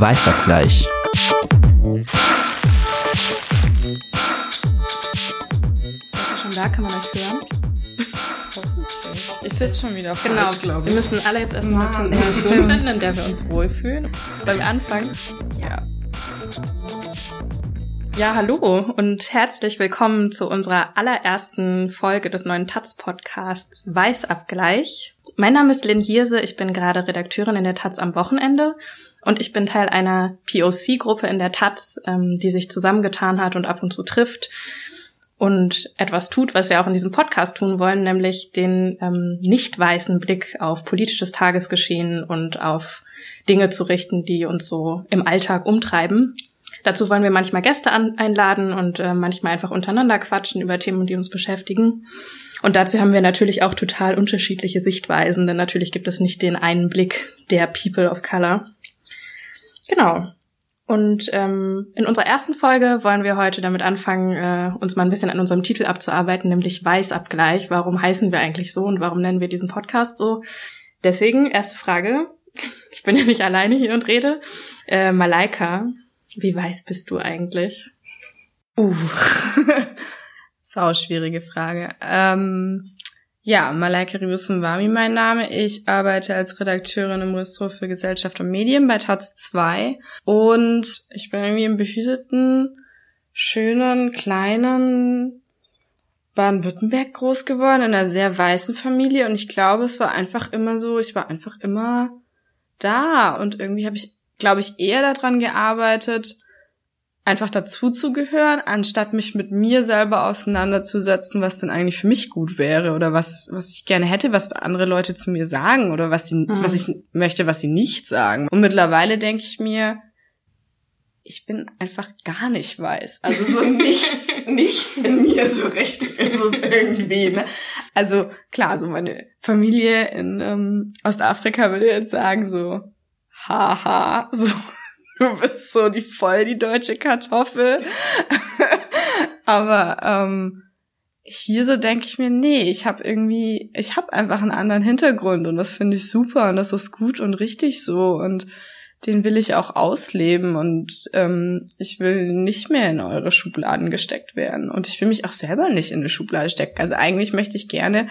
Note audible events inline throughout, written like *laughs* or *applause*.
Weißabgleich. schon da? Kann man euch hören? Ich sitze schon wieder genau. falsch, genau. glaube ich. Wir müssen alle jetzt erstmal eine Position *laughs* finden, in der wir uns wohlfühlen. Beim Anfang. Ja. Ja, hallo und herzlich willkommen zu unserer allerersten Folge des neuen Taz-Podcasts Weißabgleich. Mein Name ist Lynn Hirse, ich bin gerade Redakteurin in der Taz am Wochenende und ich bin Teil einer POC-Gruppe in der Taz, ähm, die sich zusammengetan hat und ab und zu trifft und etwas tut, was wir auch in diesem Podcast tun wollen, nämlich den ähm, nicht weißen Blick auf politisches Tagesgeschehen und auf Dinge zu richten, die uns so im Alltag umtreiben. Dazu wollen wir manchmal Gäste an, einladen und äh, manchmal einfach untereinander quatschen über Themen, die uns beschäftigen. Und dazu haben wir natürlich auch total unterschiedliche Sichtweisen, denn natürlich gibt es nicht den einen Blick der People of Color. Genau. Und ähm, in unserer ersten Folge wollen wir heute damit anfangen, äh, uns mal ein bisschen an unserem Titel abzuarbeiten, nämlich Weißabgleich. Warum heißen wir eigentlich so und warum nennen wir diesen Podcast so? Deswegen, erste Frage. *laughs* Ich bin ja nicht alleine hier und rede. Äh, Malaika, wie weiß bist du eigentlich? Uh, *laughs* sau schwierige Frage. Ähm, ja, Malaika Ribusumwami mein Name. Ich arbeite als Redakteurin im Ressort für Gesellschaft und Medien bei Taz 2 und ich bin irgendwie im behüteten, schönen, kleinen Baden-Württemberg groß geworden, in einer sehr weißen Familie. Und ich glaube, es war einfach immer so, ich war einfach immer da. Und irgendwie habe ich, glaube ich, eher daran gearbeitet, einfach dazuzugehören, anstatt mich mit mir selber auseinanderzusetzen, was denn eigentlich für mich gut wäre oder was, was ich gerne hätte, was andere Leute zu mir sagen oder was sie, mhm. was ich möchte, was sie nicht sagen. Und mittlerweile denke ich mir, ich bin einfach gar nicht weiß. Also so *laughs* nichts, nichts in mir so recht ist es irgendwie. Ne? Also klar, so meine Familie in ähm, Ostafrika würde jetzt sagen so, haha, so du bist so die voll die deutsche Kartoffel. *laughs* Aber ähm, hier so denke ich mir, nee, ich habe irgendwie, ich habe einfach einen anderen Hintergrund und das finde ich super und das ist gut und richtig so und den will ich auch ausleben und ähm, ich will nicht mehr in eure Schubladen gesteckt werden und ich will mich auch selber nicht in eine Schublade stecken. Also eigentlich möchte ich gerne,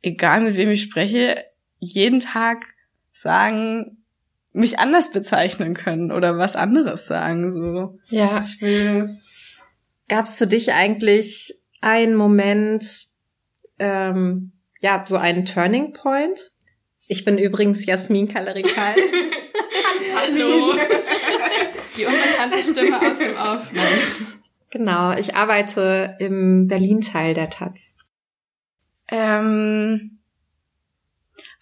egal mit wem ich spreche, jeden Tag sagen, mich anders bezeichnen können oder was anderes sagen, so. Ja. Ich will. Gab's für dich eigentlich einen Moment, ähm, ja, so einen Turning Point? Ich bin übrigens Jasmin Kalerikal. *laughs* Hallo. Die unbekannte Stimme aus dem Aufnehmen. Genau, ich arbeite im Berlin-Teil der Taz. Ähm,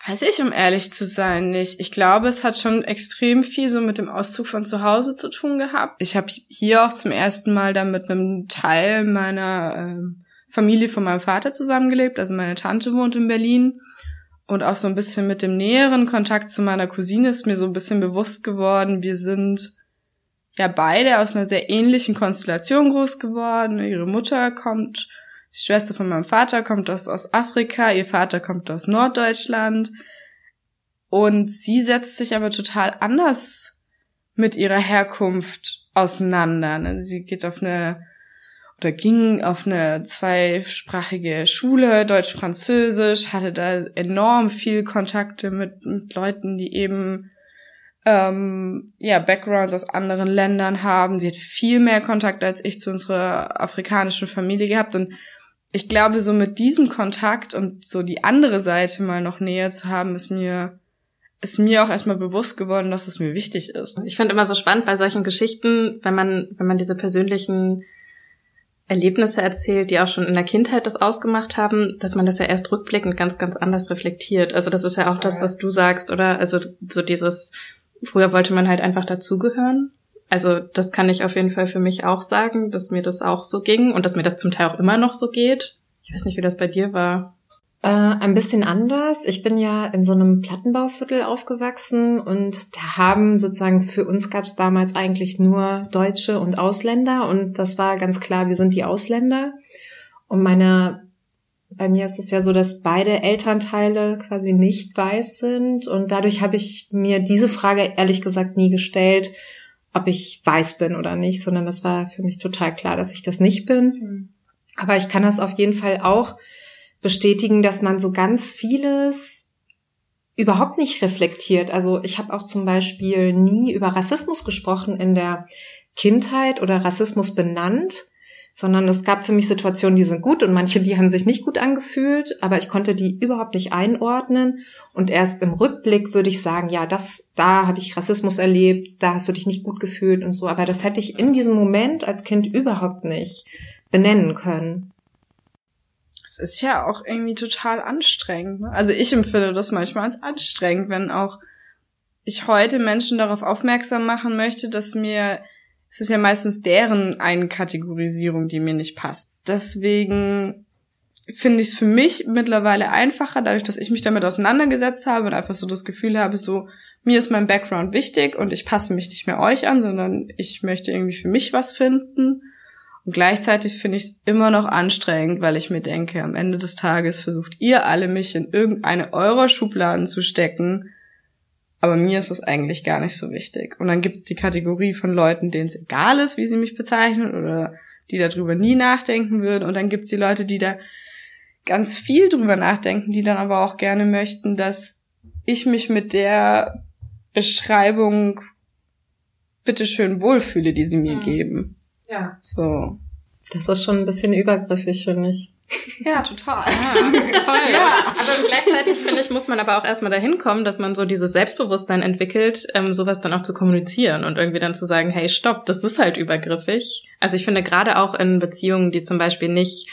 Weiß ich, um ehrlich zu sein, nicht. Ich glaube, es hat schon extrem viel so mit dem Auszug von zu Hause zu tun gehabt. Ich habe hier auch zum ersten Mal dann mit einem Teil meiner ähm, Familie von meinem Vater zusammengelebt. Also meine Tante wohnt in Berlin. Und auch so ein bisschen mit dem näheren Kontakt zu meiner Cousine ist mir so ein bisschen bewusst geworden, wir sind ja beide aus einer sehr ähnlichen Konstellation groß geworden. Ihre Mutter kommt die Schwester von meinem Vater kommt aus, aus Afrika, ihr Vater kommt aus Norddeutschland. Und sie setzt sich aber total anders mit ihrer Herkunft auseinander. Ne? Sie geht auf eine oder ging auf eine zweisprachige Schule, Deutsch-Französisch, hatte da enorm viel Kontakte mit, mit Leuten, die eben ähm, ja Backgrounds aus anderen Ländern haben. Sie hat viel mehr Kontakt als ich zu unserer afrikanischen Familie gehabt und ich glaube, so mit diesem Kontakt und so die andere Seite mal noch näher zu haben, ist mir ist mir auch erstmal bewusst geworden, dass es mir wichtig ist. Ich finde immer so spannend bei solchen Geschichten, wenn man wenn man diese persönlichen Erlebnisse erzählt, die auch schon in der Kindheit das ausgemacht haben, dass man das ja erst rückblickend ganz, ganz anders reflektiert. Also das ist ja auch das, was du sagst, oder? Also so dieses, früher wollte man halt einfach dazugehören also das kann ich auf jeden Fall für mich auch sagen, dass mir das auch so ging und dass mir das zum Teil auch immer noch so geht. Ich weiß nicht, wie das bei dir war. Äh, ein bisschen anders. Ich bin ja in so einem Plattenbauviertel aufgewachsen und da haben sozusagen für uns gab es damals eigentlich nur Deutsche und Ausländer und das war ganz klar, wir sind die Ausländer. Und meine bei mir ist es ja so, dass beide Elternteile quasi nicht weiß sind und dadurch habe ich mir diese Frage ehrlich gesagt nie gestellt, ob ich weiß bin oder nicht, sondern das war für mich total klar, dass ich das nicht bin. Mhm. Aber ich kann das auf jeden Fall auch bestätigen, dass man so ganz vieles überhaupt nicht reflektiert. Also ich habe auch zum Beispiel nie über Rassismus gesprochen in der Kindheit oder Rassismus benannt, sondern es gab für mich Situationen, die sind gut und manche, die haben sich nicht gut angefühlt, aber ich konnte die überhaupt nicht einordnen und erst im Rückblick würde ich sagen, ja, das, da habe ich Rassismus erlebt, da hast du dich nicht gut gefühlt und so, aber das hätte ich in diesem Moment als Kind überhaupt nicht benennen können. Es ist ja auch irgendwie total anstrengend. Ne? Also ich empfinde das manchmal als anstrengend, wenn auch ich heute Menschen darauf aufmerksam machen möchte, dass mir es ist ja meistens deren Einkategorisierung, die mir nicht passt. Deswegen finde ich es für mich mittlerweile einfacher, dadurch, dass ich mich damit auseinandergesetzt habe und einfach so das Gefühl habe, so, mir ist mein Background wichtig und ich passe mich nicht mehr euch an, sondern ich möchte irgendwie für mich was finden. Und gleichzeitig finde ich es immer noch anstrengend, weil ich mir denke, am Ende des Tages versucht ihr alle mich in irgendeine eurer Schubladen zu stecken, aber mir ist das eigentlich gar nicht so wichtig. Und dann gibt es die Kategorie von Leuten, denen es egal ist, wie sie mich bezeichnen oder die darüber nie nachdenken würden. Und dann gibt es die Leute, die da ganz viel drüber nachdenken, die dann aber auch gerne möchten, dass ich mich mit der Beschreibung bitteschön wohlfühle, die sie mir mhm. geben. Ja. So. Das ist schon ein bisschen übergriffig, finde ich. Ja, *laughs* total. Ja, voll. Aber gleichzeitig, finde ich, muss man aber auch erstmal dahin kommen, dass man so dieses Selbstbewusstsein entwickelt, ähm, sowas dann auch zu kommunizieren und irgendwie dann zu sagen, hey, stopp, das ist halt übergriffig. Also ich finde gerade auch in Beziehungen, die zum Beispiel nicht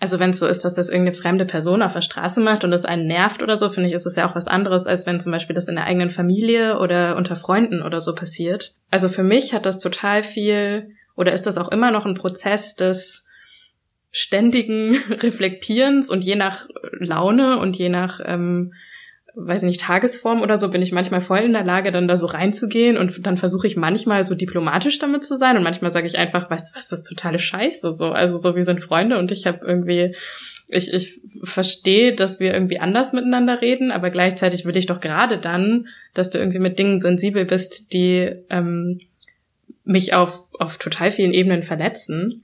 also wenn es so ist, dass das irgendeine fremde Person auf der Straße macht und das einen nervt oder so, finde ich, ist es ja auch was anderes, als wenn zum Beispiel das in der eigenen Familie oder unter Freunden oder so passiert. Also für mich hat das total viel, oder ist das auch immer noch ein Prozess des ständigen *laughs* Reflektierens und je nach Laune und je nach, ähm, weiß nicht, Tagesform oder so bin ich manchmal voll in der Lage, dann da so reinzugehen und dann versuche ich manchmal so diplomatisch damit zu sein und manchmal sage ich einfach, weißt du was, das ist totale Scheiße, so, also so, wir sind Freunde und ich habe irgendwie, ich, ich verstehe, dass wir irgendwie anders miteinander reden, aber gleichzeitig will ich doch gerade dann, dass du irgendwie mit Dingen sensibel bist, die ähm, mich auf, auf total vielen Ebenen verletzen.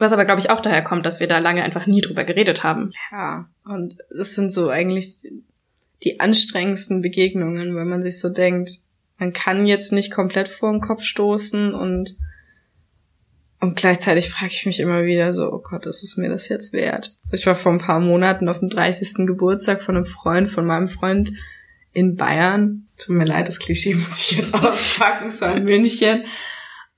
Was aber, glaube ich, auch daher kommt, dass wir da lange einfach nie drüber geredet haben. Ja, und das sind so eigentlich die anstrengendsten Begegnungen, weil man sich so denkt, man kann jetzt nicht komplett vor den Kopf stoßen und und gleichzeitig frage ich mich immer wieder so, oh Gott, ist es mir das jetzt wert? Also ich war vor ein paar Monaten auf dem 30. Geburtstag von einem Freund, von meinem Freund in Bayern. Tut mir leid, das Klischee muss ich jetzt *laughs* auspacken, es war in München.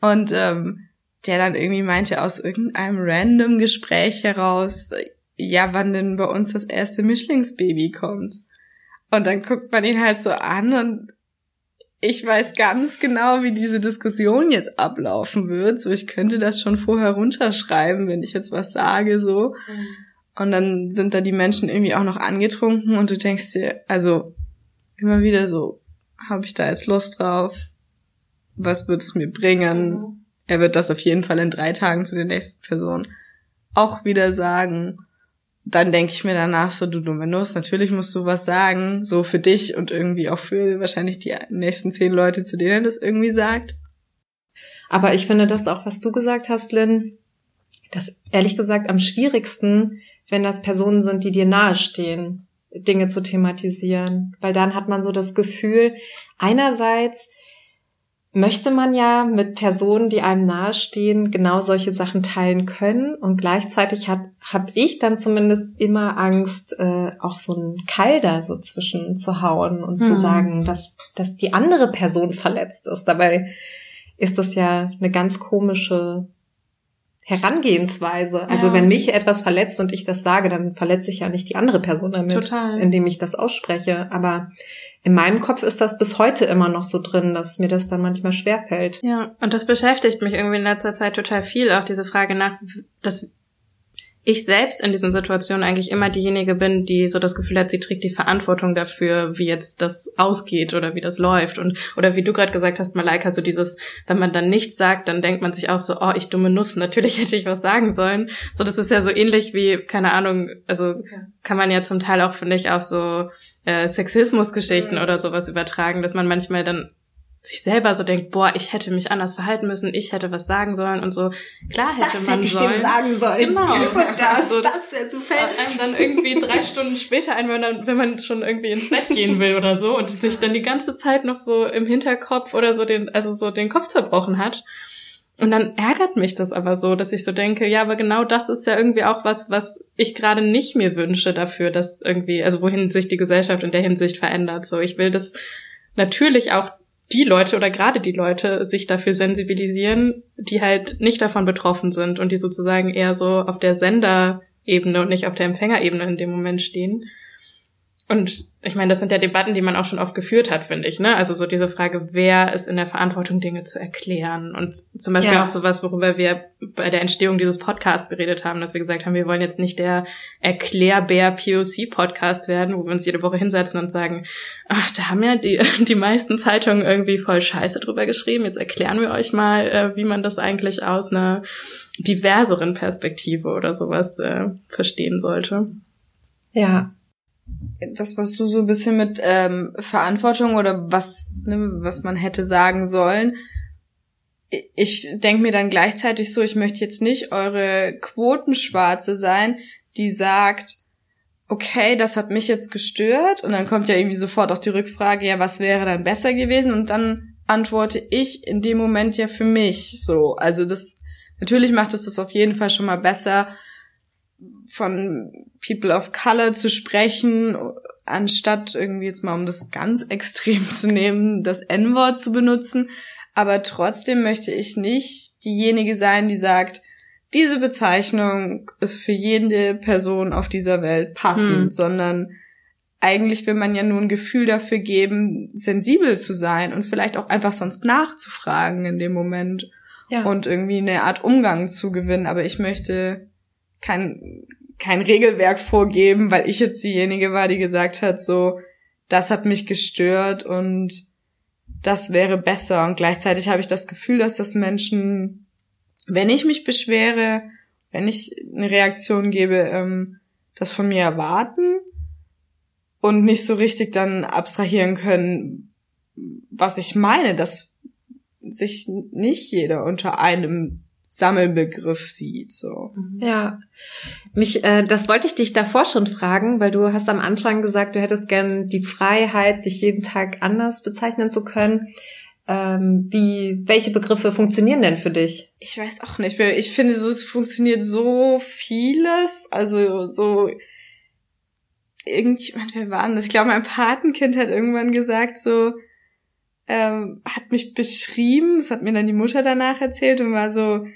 Und ähm, der dann irgendwie meinte aus irgendeinem random Gespräch heraus, ja, wann denn bei uns das erste Mischlingsbaby kommt. Und dann guckt man ihn halt so an und ich weiß ganz genau, wie diese Diskussion jetzt ablaufen wird. So, ich könnte das schon vorher runterschreiben, wenn ich jetzt was sage, so. Mhm. Und dann sind da die Menschen irgendwie auch noch angetrunken und du denkst dir, also immer wieder so, habe ich da jetzt Lust drauf? Was wird es mir bringen? Er wird das auf jeden Fall in drei Tagen zu der nächsten Person auch wieder sagen. Dann denke ich mir danach so, du dumme Nuss, natürlich musst du was sagen, so für dich und irgendwie auch für wahrscheinlich die nächsten zehn Leute, zu denen er das irgendwie sagt. Aber ich finde das auch, was du gesagt hast, Lynn, das ehrlich gesagt am schwierigsten, wenn das Personen sind, die dir nahestehen, Dinge zu thematisieren. Weil dann hat man so das Gefühl, einerseits möchte man ja mit Personen, die einem nahestehen, genau solche Sachen teilen können. Und gleichzeitig hat habe ich dann zumindest immer Angst, äh, auch so einen Kalder so zwischen zu hauen und mhm. zu sagen, dass, dass die andere Person *laughs* verletzt ist. Dabei ist das ja eine ganz komische Herangehensweise. Also ja. wenn mich etwas verletzt und ich das sage, dann verletze ich ja nicht die andere Person damit, Total. indem ich das ausspreche. Aber in meinem Kopf ist das bis heute immer noch so drin, dass mir das dann manchmal schwerfällt. Ja, und das beschäftigt mich irgendwie in letzter Zeit total viel, auch diese Frage nach, dass ich selbst in diesen Situationen eigentlich immer diejenige bin, die so das Gefühl hat, sie trägt die Verantwortung dafür, wie jetzt das ausgeht oder wie das läuft. Und oder wie du gerade gesagt hast, Malaika, so dieses, wenn man dann nichts sagt, dann denkt man sich auch so, oh, ich dumme Nuss, *laughs* natürlich hätte ich was sagen sollen. So, das ist ja so ähnlich wie, keine Ahnung, also kann man ja zum Teil auch, finde ich, auch so äh, Sexismusgeschichten mhm. oder sowas übertragen, dass man manchmal dann sich selber so denkt, boah, ich hätte mich anders verhalten müssen, ich hätte was sagen sollen und so. Klar hätte das man hätte ich sollen. Dem sagen sollen. Genau. Das und das, so, das, das so fällt einem dann irgendwie drei *laughs* Stunden später ein, wenn man, wenn man schon irgendwie ins Bett gehen will oder so und sich dann die ganze Zeit noch so im Hinterkopf oder so den, also so den Kopf zerbrochen hat. Und dann ärgert mich das aber so, dass ich so denke, ja, aber genau das ist ja irgendwie auch was, was ich gerade nicht mir wünsche dafür, dass irgendwie, also wohin sich die Gesellschaft in der Hinsicht verändert. So, ich will das natürlich auch die Leute oder gerade die Leute sich dafür sensibilisieren, die halt nicht davon betroffen sind und die sozusagen eher so auf der Senderebene und nicht auf der Empfängerebene in dem Moment stehen. Und ich meine, das sind ja Debatten, die man auch schon oft geführt hat, finde ich. Ne? Also so diese Frage, wer ist in der Verantwortung, Dinge zu erklären? Und zum Beispiel ja. auch sowas, worüber wir bei der Entstehung dieses Podcasts geredet haben, dass wir gesagt haben, wir wollen jetzt nicht der Erklärbär-POC-Podcast werden, wo wir uns jede Woche hinsetzen und sagen, ach, da haben ja die, *laughs* die meisten Zeitungen irgendwie voll Scheiße drüber geschrieben. Jetzt erklären wir euch mal, äh, wie man das eigentlich aus einer diverseren Perspektive oder sowas äh, verstehen sollte. Ja, das, was du so ein bisschen mit ähm, Verantwortung oder was, ne, was man hätte sagen sollen. Ich denke mir dann gleichzeitig so, ich möchte jetzt nicht eure Quotenschwarze sein, die sagt, okay, das hat mich jetzt gestört und dann kommt ja irgendwie sofort auch die Rückfrage, ja, was wäre dann besser gewesen und dann antworte ich in dem Moment ja für mich so. Also das, natürlich macht es das auf jeden Fall schon mal besser, von People of Color zu sprechen, anstatt irgendwie jetzt mal, um das ganz *laughs* extrem zu nehmen, das N-Wort zu benutzen. Aber trotzdem möchte ich nicht diejenige sein, die sagt, diese Bezeichnung ist für jede Person auf dieser Welt passend, hm. sondern eigentlich will man ja nur ein Gefühl dafür geben, sensibel zu sein und vielleicht auch einfach sonst nachzufragen in dem Moment ja. und irgendwie eine Art Umgang zu gewinnen. Aber ich möchte kein, kein Regelwerk vorgeben, weil ich jetzt diejenige war, die gesagt hat, so, das hat mich gestört und das wäre besser. Und gleichzeitig habe ich das Gefühl, dass das Menschen, wenn ich mich beschwere, wenn ich eine Reaktion gebe, ähm, das von mir erwarten und nicht so richtig dann abstrahieren können, was ich meine, dass sich nicht jeder unter einem Sammelbegriff sieht. So. Ja, mich, äh, das wollte ich dich davor schon fragen, weil du hast am Anfang gesagt, du hättest gern die Freiheit, dich jeden Tag anders bezeichnen zu können. Ähm, wie, welche Begriffe funktionieren denn für dich? Ich weiß auch nicht. Ich finde, so, es funktioniert so vieles. Also so irgendjemand, wer war denn das? Ich glaube, mein Patenkind hat irgendwann gesagt, so, ähm, hat mich beschrieben, das hat mir dann die Mutter danach erzählt und war so,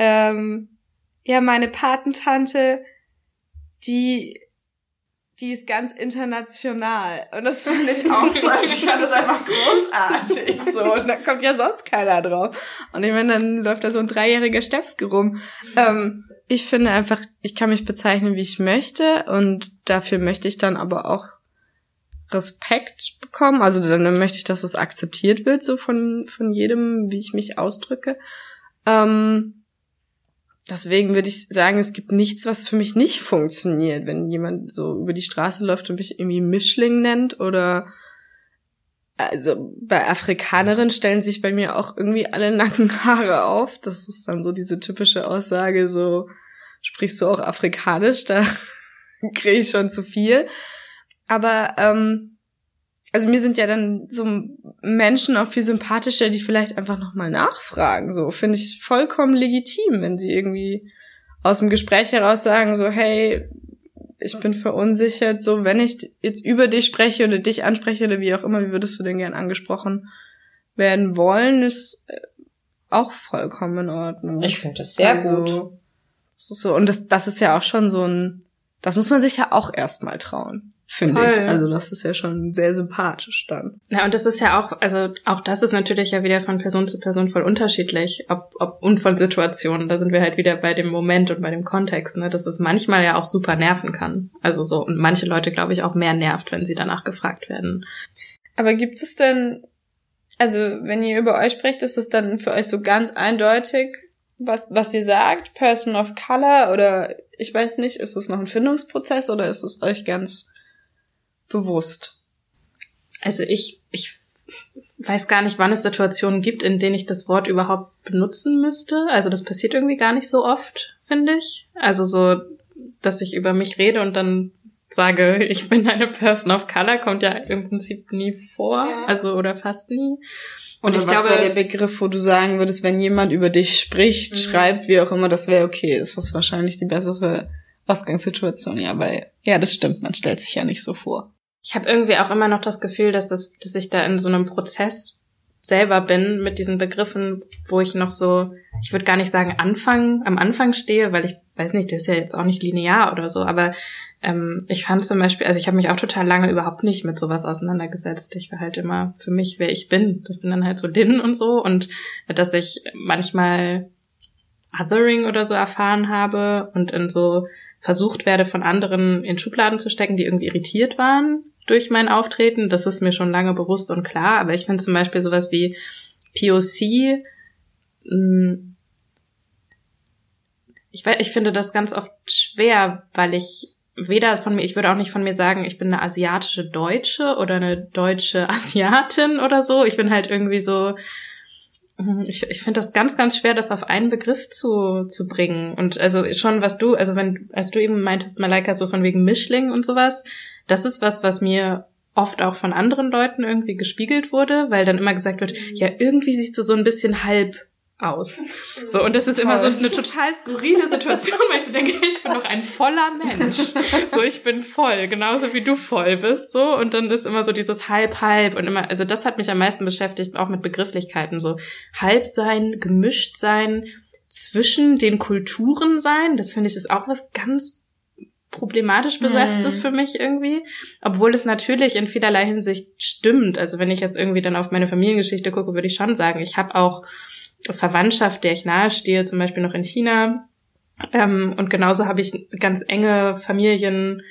ähm, ja, meine Patentante, die, die ist ganz international. Und das fand ich auch so. Also ich fand das einfach großartig. So. Und da kommt ja sonst keiner drauf. Und ich meine, dann läuft da so ein dreijähriger Stepski rum. Ähm, ich finde einfach, ich kann mich bezeichnen, wie ich möchte. Und dafür möchte ich dann aber auch Respekt bekommen. Also dann möchte ich, dass es akzeptiert wird, so von, von jedem, wie ich mich ausdrücke. Ähm, Deswegen würde ich sagen, es gibt nichts, was für mich nicht funktioniert, wenn jemand so über die Straße läuft und mich irgendwie Mischling nennt oder also bei Afrikanerinnen stellen sich bei mir auch irgendwie alle Nackenhaare *laughs* auf. Das ist dann so diese typische Aussage, so sprichst du auch Afrikanisch, da *laughs* kriege ich schon zu viel. Aber ähm, also mir sind ja dann so Menschen auch viel sympathischer, die vielleicht einfach nochmal nachfragen. So finde ich vollkommen legitim, wenn sie irgendwie aus dem Gespräch heraus sagen, so, hey, ich bin verunsichert, so, wenn ich jetzt über dich spreche oder dich anspreche oder wie auch immer, wie würdest du denn gern angesprochen werden wollen, ist äh, auch vollkommen in Ordnung. Ich finde das sehr also, gut. Das ist so, und das, das ist ja auch schon so ein, das muss man sich ja auch erstmal trauen finde ich. Also das ist ja schon sehr sympathisch dann. Ja, und das ist ja auch, also auch das ist natürlich ja wieder von Person zu Person voll unterschiedlich, ob, ob und von Situationen. Da sind wir halt wieder bei dem Moment und bei dem Kontext, ne, dass es manchmal ja auch super nerven kann. Also so, und manche Leute, glaube ich, auch mehr nervt, wenn sie danach gefragt werden. Aber gibt es denn, also wenn ihr über euch sprecht, ist es dann für euch so ganz eindeutig, was, was ihr sagt, Person of Color oder ich weiß nicht, ist es noch ein Findungsprozess oder ist es euch ganz bewusst? Also ich, ich weiß gar nicht, wann es Situationen gibt, in denen ich das Wort überhaupt benutzen müsste. Also das passiert irgendwie gar nicht so oft, finde ich. Also so, dass ich über mich rede und dann sage, *laughs* ich bin eine Person of Color, kommt ja im Prinzip nie vor. Ja. Also oder fast nie. Und Oder ich was wäre der Begriff, wo du sagen würdest, wenn jemand über dich spricht, mhm. schreibt, wie auch immer, das wäre okay. Das ist wahrscheinlich die bessere Ausgangssituation, ja, weil, ja, das stimmt, man stellt sich ja nicht so vor. Ich habe irgendwie auch immer noch das Gefühl, dass, das, dass ich da in so einem Prozess selber bin mit diesen Begriffen, wo ich noch so, ich würde gar nicht sagen Anfang, am Anfang stehe, weil ich weiß nicht, das ist ja jetzt auch nicht linear oder so, aber ähm, ich fand zum Beispiel, also ich habe mich auch total lange überhaupt nicht mit sowas auseinandergesetzt. Ich war halt immer für mich, wer ich bin. Ich bin dann halt so Lin und so und dass ich manchmal Othering oder so erfahren habe und in so versucht werde, von anderen in Schubladen zu stecken, die irgendwie irritiert waren durch mein Auftreten. Das ist mir schon lange bewusst und klar. Aber ich finde zum Beispiel sowas wie POC, hm, ich, ich finde das ganz oft schwer, weil ich weder von mir, ich würde auch nicht von mir sagen, ich bin eine asiatische Deutsche oder eine deutsche *laughs* Asiatin oder so. Ich bin halt irgendwie so, ich, ich finde das ganz, ganz schwer, das auf einen Begriff zu, zu bringen. Und also schon, was du, also wenn, als du eben meintest, Malaika, so von wegen Mischling und sowas, das ist was, was mir oft auch von anderen Leuten irgendwie gespiegelt wurde, weil dann immer gesagt wird, mhm. ja, irgendwie siehst du so ein bisschen halb aus. *laughs* So, und das ist immer so eine total skurrile Situation, weil ich so denke, *laughs* ich bin doch ein voller Mensch. *laughs* So, ich bin voll, genauso wie du voll bist, so. Und dann ist immer so dieses halb, halb und immer, also das hat mich am meisten beschäftigt, auch mit Begrifflichkeiten, so halb sein, gemischt sein, zwischen den Kulturen sein. Das finde ich ist auch was ganz problematisch besetzt ist hm. für mich irgendwie, obwohl es natürlich in vielerlei Hinsicht stimmt. Also wenn ich jetzt irgendwie dann auf meine Familiengeschichte gucke, würde ich schon sagen, ich habe auch Verwandtschaft, der ich nahestehe, zum Beispiel noch in China. Ähm, und genauso habe ich ganz enge Familien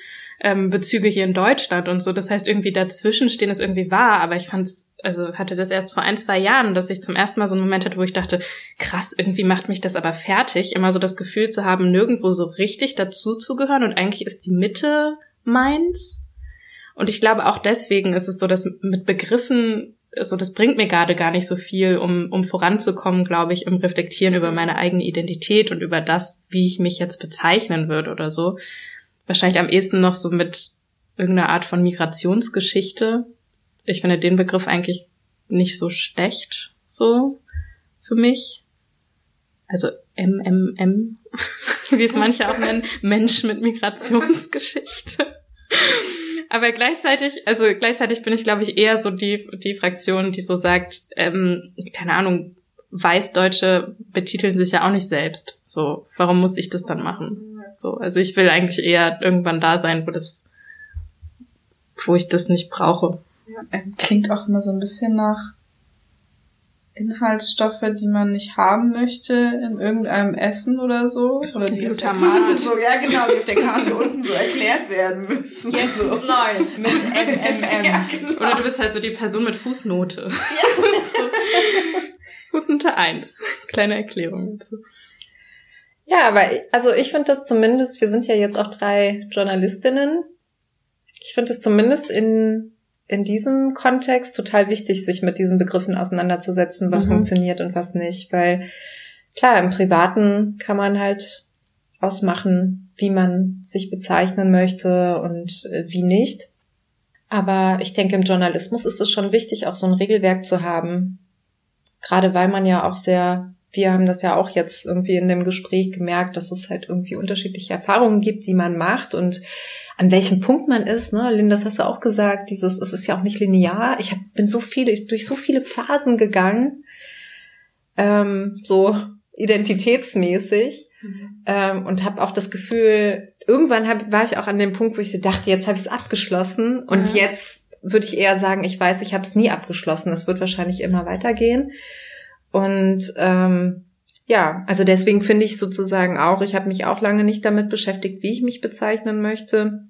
ähm, hier in Deutschland und so. Das heißt, irgendwie dazwischen stehen ist irgendwie wahr, aber ich fand's, also hatte das erst vor ein, zwei Jahren, dass ich zum ersten Mal so einen Moment hatte, wo ich dachte, krass, irgendwie macht mich das aber fertig, immer so das Gefühl zu haben, nirgendwo so richtig dazu zu gehören und eigentlich ist die Mitte meins. Und ich glaube, auch deswegen ist es so, dass mit Begriffen so, das bringt mir gerade gar nicht so viel, um, um voranzukommen, glaube ich, im Reflektieren über meine eigene Identität und über das, wie ich mich jetzt bezeichnen würde oder so wahrscheinlich am ehesten noch so mit irgendeiner Art von Migrationsgeschichte. Ich finde den Begriff eigentlich nicht so schlecht, so für mich. Also MMM, *laughs* wie es manche auch nennen, Mensch mit Migrationsgeschichte. Aber gleichzeitig, also gleichzeitig bin ich, glaube ich, eher so die, die Fraktion, die so sagt, ähm, keine Ahnung, Weißdeutsche betiteln sich ja auch nicht selbst. So, warum muss ich das dann machen? So, also ich will eigentlich eher irgendwann da sein, wo das, wo ich das nicht brauche. Ja, klingt auch immer so ein bisschen nach Inhaltsstoffe, die man nicht haben möchte in irgendeinem Essen oder so. Oder die Glutamate. so, ja genau, die auf der Karte unten so erklärt werden müssen. Yes, so. nein. Mit MMM. *laughs* Ja, genau. Oder du bist halt so die Person mit Fußnote. Ja. *laughs* Fußnote 1. Kleine Erklärung dazu. Ja, aber also ich finde das zumindest, wir sind ja jetzt auch drei Journalistinnen. Ich finde es zumindest in, in diesem Kontext total wichtig, sich mit diesen Begriffen auseinanderzusetzen, was mhm. funktioniert und was nicht. Weil klar, im Privaten kann man halt ausmachen, wie man sich bezeichnen möchte und äh, wie nicht. Aber ich denke, im Journalismus ist es schon wichtig, auch so ein Regelwerk zu haben. Gerade weil man ja auch sehr wir haben das ja auch jetzt irgendwie in dem Gespräch gemerkt, dass es halt irgendwie unterschiedliche Erfahrungen gibt, die man macht und an welchem Punkt man ist. Ne? Linda, das hast du auch gesagt, dieses, es ist ja auch nicht linear. Ich hab, bin so viele, durch so viele Phasen gegangen, ähm, so identitätsmäßig. Mhm. Ähm, und habe auch das Gefühl, irgendwann hab, war ich auch an dem Punkt, wo ich dachte, jetzt habe ich es abgeschlossen und ja. jetzt würde ich eher sagen, ich weiß, ich habe es nie abgeschlossen. Es wird wahrscheinlich immer weitergehen. Und ähm, ja, also deswegen finde ich sozusagen auch, ich habe mich auch lange nicht damit beschäftigt, wie ich mich bezeichnen möchte.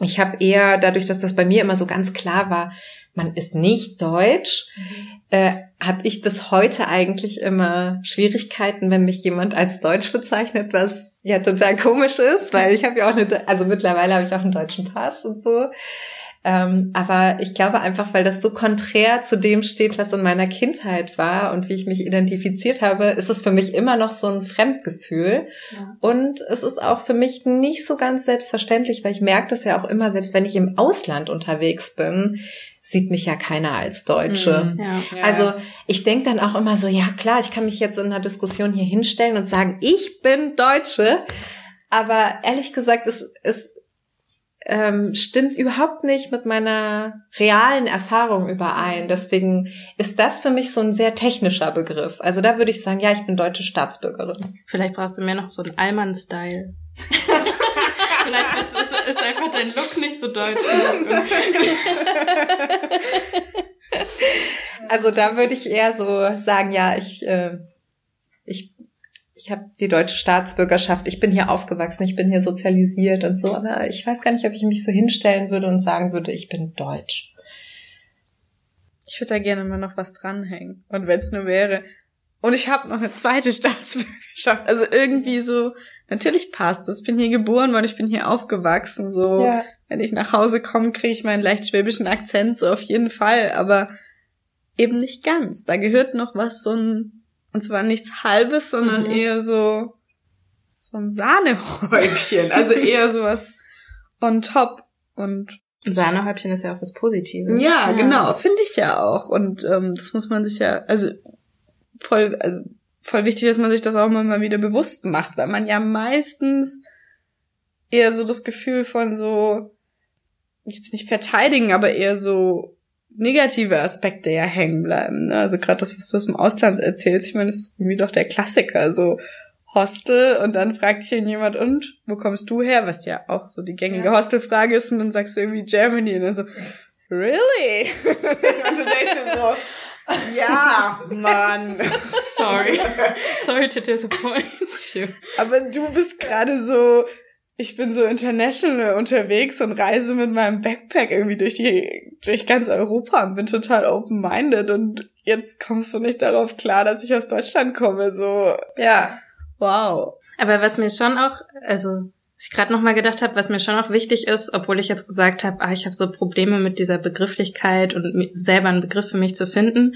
Ich habe eher, dadurch, dass das bei mir immer so ganz klar war, man ist nicht deutsch, mhm. äh, habe ich bis heute eigentlich immer Schwierigkeiten, wenn mich jemand als deutsch bezeichnet, was ja total komisch ist, weil *laughs* ich habe ja auch eine, also mittlerweile habe ich auch einen deutschen Pass und so. Ähm, aber ich glaube einfach, weil das so konträr zu dem steht, was in meiner Kindheit war und wie ich mich identifiziert habe, ist es für mich immer noch so ein Fremdgefühl. Ja. Und es ist auch für mich nicht so ganz selbstverständlich, weil ich merke das ja auch immer, selbst wenn ich im Ausland unterwegs bin, sieht mich ja keiner als Deutsche. Mhm, ja. Also ich denke dann auch immer so, ja klar, ich kann mich jetzt in einer Diskussion hier hinstellen und sagen, ich bin Deutsche. Aber ehrlich gesagt, es, es ähm, stimmt überhaupt nicht mit meiner realen Erfahrung überein. Deswegen ist das für mich so ein sehr technischer Begriff. Also da würde ich sagen, ja, ich bin deutsche Staatsbürgerin. Vielleicht brauchst du mehr noch so einen Allmann-Style. *laughs* Vielleicht ist, ist, ist, einfach dein Look nicht so deutsch Also da würde ich eher so sagen, ja, ich, äh, ich ich habe die deutsche Staatsbürgerschaft, ich bin hier aufgewachsen, ich bin hier sozialisiert und so, aber ich weiß gar nicht, ob ich mich so hinstellen würde und sagen würde, ich bin deutsch. Ich würde da gerne mal noch was dranhängen. Und wenn es nur wäre. Und ich habe noch eine zweite *laughs* Staatsbürgerschaft. Also irgendwie so, natürlich passt das. Ich bin hier geboren worden, ich bin hier aufgewachsen. So, ja. wenn ich nach Hause komme, kriege ich meinen leicht schwäbischen Akzent, so auf jeden Fall. Aber eben nicht ganz. Da gehört noch was, so ein und zwar nichts Halbes, sondern mhm. eher so, so ein Sahnehäubchen. *laughs* also eher sowas on top. Und Sahnehäubchen ist ja auch was Positives. Ja, ja. genau, finde ich ja auch. Und ähm, das muss man sich ja, also voll, also voll wichtig, dass man sich das auch mal wieder bewusst macht, weil man ja meistens eher so das Gefühl von so, jetzt nicht verteidigen, aber eher so negative Aspekte ja hängen bleiben. Ne? Also gerade das, was du aus dem Ausland erzählst, ich meine, das ist irgendwie doch der Klassiker. So Hostel und dann fragt dich jemand, und wo kommst du her? Was ja auch so die gängige ja. Hostelfrage ist und dann sagst du irgendwie Germany und dann so, really? *laughs* und du denkst dir so, ja, Mann. *laughs* Sorry. *laughs* Sorry to disappoint you. Aber du bist gerade so ich bin so international unterwegs und reise mit meinem Backpack irgendwie durch die, durch ganz Europa und bin total open-minded und jetzt kommst du nicht darauf klar, dass ich aus Deutschland komme, so. Ja. Wow. Aber was mir schon auch, also, was ich gerade nochmal gedacht habe, was mir schon auch wichtig ist, obwohl ich jetzt gesagt habe, ah, ich habe so Probleme mit dieser Begrifflichkeit und selber einen Begriff für mich zu finden,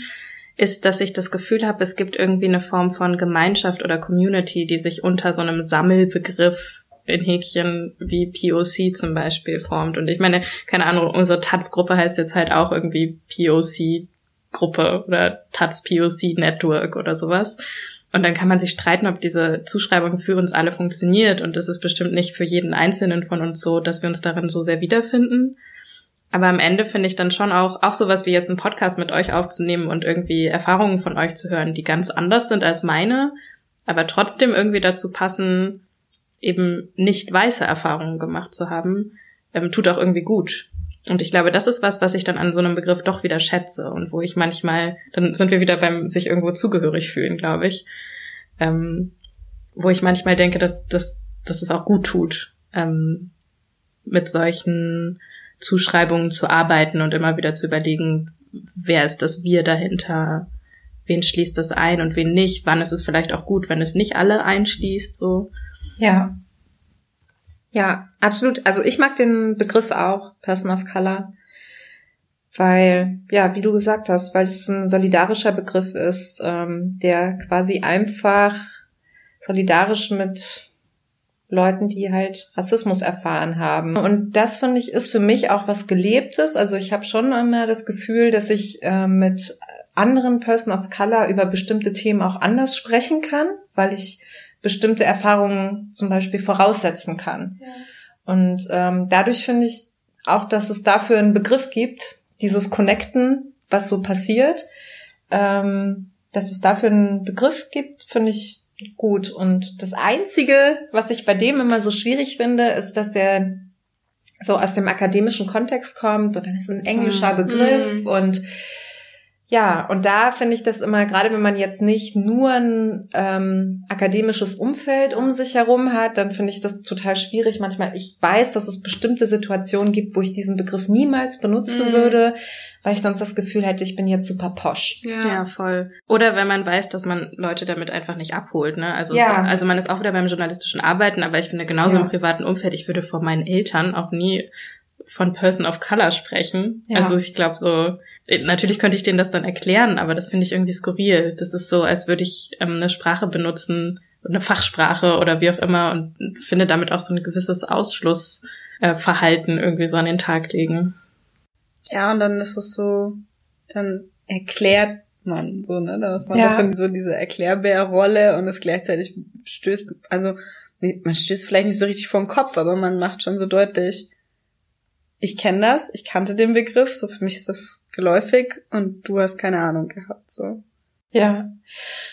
ist, dass ich das Gefühl habe, es gibt irgendwie eine Form von Gemeinschaft oder Community, die sich unter so einem Sammelbegriff in Häkchen wie POC zum Beispiel formt. Und ich meine, keine Ahnung, unsere Taz-Gruppe heißt jetzt halt auch irgendwie POC-Gruppe oder Taz POC Network oder sowas. Und dann kann man sich streiten, ob diese Zuschreibung für uns alle funktioniert. Und das ist bestimmt nicht für jeden Einzelnen von uns so, dass wir uns darin so sehr wiederfinden. Aber am Ende finde ich dann schon auch, auch sowas wie jetzt einen Podcast mit euch aufzunehmen und irgendwie Erfahrungen von euch zu hören, die ganz anders sind als meine, aber trotzdem irgendwie dazu passen, eben nicht weiße Erfahrungen gemacht zu haben, ähm, tut auch irgendwie gut. Und ich glaube, das ist was, was ich dann an so einem Begriff doch wieder schätze und wo ich manchmal, dann sind wir wieder beim sich irgendwo zugehörig fühlen, glaube ich, ähm, wo ich manchmal denke, dass, dass, dass es auch gut tut, ähm, mit solchen Zuschreibungen zu arbeiten und immer wieder zu überlegen, wer ist das Wir dahinter, wen schließt das ein und wen nicht, wann ist es vielleicht auch gut, wenn es nicht alle einschließt, so. Ja. Ja, absolut. Also ich mag den Begriff auch, Person of Color, weil, ja, wie du gesagt hast, weil es ein solidarischer Begriff ist, ähm, der quasi einfach solidarisch mit Leuten, die halt Rassismus erfahren haben. Und das finde ich ist für mich auch was Gelebtes. Also ich habe schon immer das Gefühl, dass ich äh, mit anderen Person of Color über bestimmte Themen auch anders sprechen kann, weil ich bestimmte Erfahrungen zum Beispiel voraussetzen kann. Ja. Und ähm, dadurch finde ich auch, dass es dafür einen Begriff gibt, dieses Connecten, was so passiert, ähm, dass es dafür einen Begriff gibt, finde ich gut. Und das Einzige, was ich bei dem immer so schwierig finde, ist, dass der so aus dem akademischen Kontext kommt und dann ist ein englischer mhm. Begriff mhm. und ja, und da finde ich das immer, gerade wenn man jetzt nicht nur ein ähm, akademisches Umfeld um sich herum hat, dann finde ich das total schwierig. Manchmal, ich weiß, dass es bestimmte Situationen gibt, wo ich diesen Begriff niemals benutzen mhm. würde, weil ich sonst das Gefühl hätte, ich bin jetzt super posch. Ja. ja, voll. Oder wenn man weiß, dass man Leute damit einfach nicht abholt, ne? Also, ja. also man ist auch wieder beim journalistischen Arbeiten, aber ich finde genauso ja. im privaten Umfeld, ich würde vor meinen Eltern auch nie von Person of Color sprechen. Ja. Also ich glaube so, natürlich könnte ich denen das dann erklären, aber das finde ich irgendwie skurril. Das ist so, als würde ich ähm, eine Sprache benutzen, eine Fachsprache oder wie auch immer und finde damit auch so ein gewisses Ausschlussverhalten äh, irgendwie so an den Tag legen. Ja, und dann ist es so, dann erklärt man so, ne? Dann ist man ja. in so diese Erklärbärrolle und es gleichzeitig stößt, also man stößt vielleicht nicht so richtig vor den Kopf, aber man macht schon so deutlich, ich kenne das, ich kannte den Begriff, so für mich ist das geläufig und du hast keine Ahnung gehabt, so. Ja.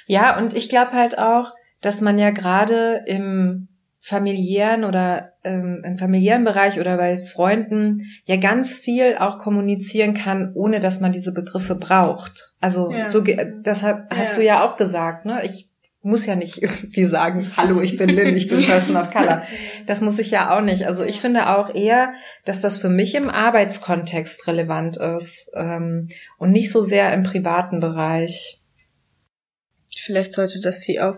Ja, und ich glaube halt auch, dass man ja gerade im familiären oder ähm, im familiären Bereich oder bei Freunden ja ganz viel auch kommunizieren kann, ohne dass man diese Begriffe braucht. Also ja. so das hast ja. du ja auch gesagt, ne? Ich muss ja nicht *laughs* irgendwie sagen, hallo, ich bin Lynn, ich bin *laughs* Person of Color. Das muss ich ja auch nicht. Also ich finde auch eher, dass das für mich im Arbeitskontext relevant ist ähm, und nicht so sehr im privaten Bereich. Vielleicht sollte das die auf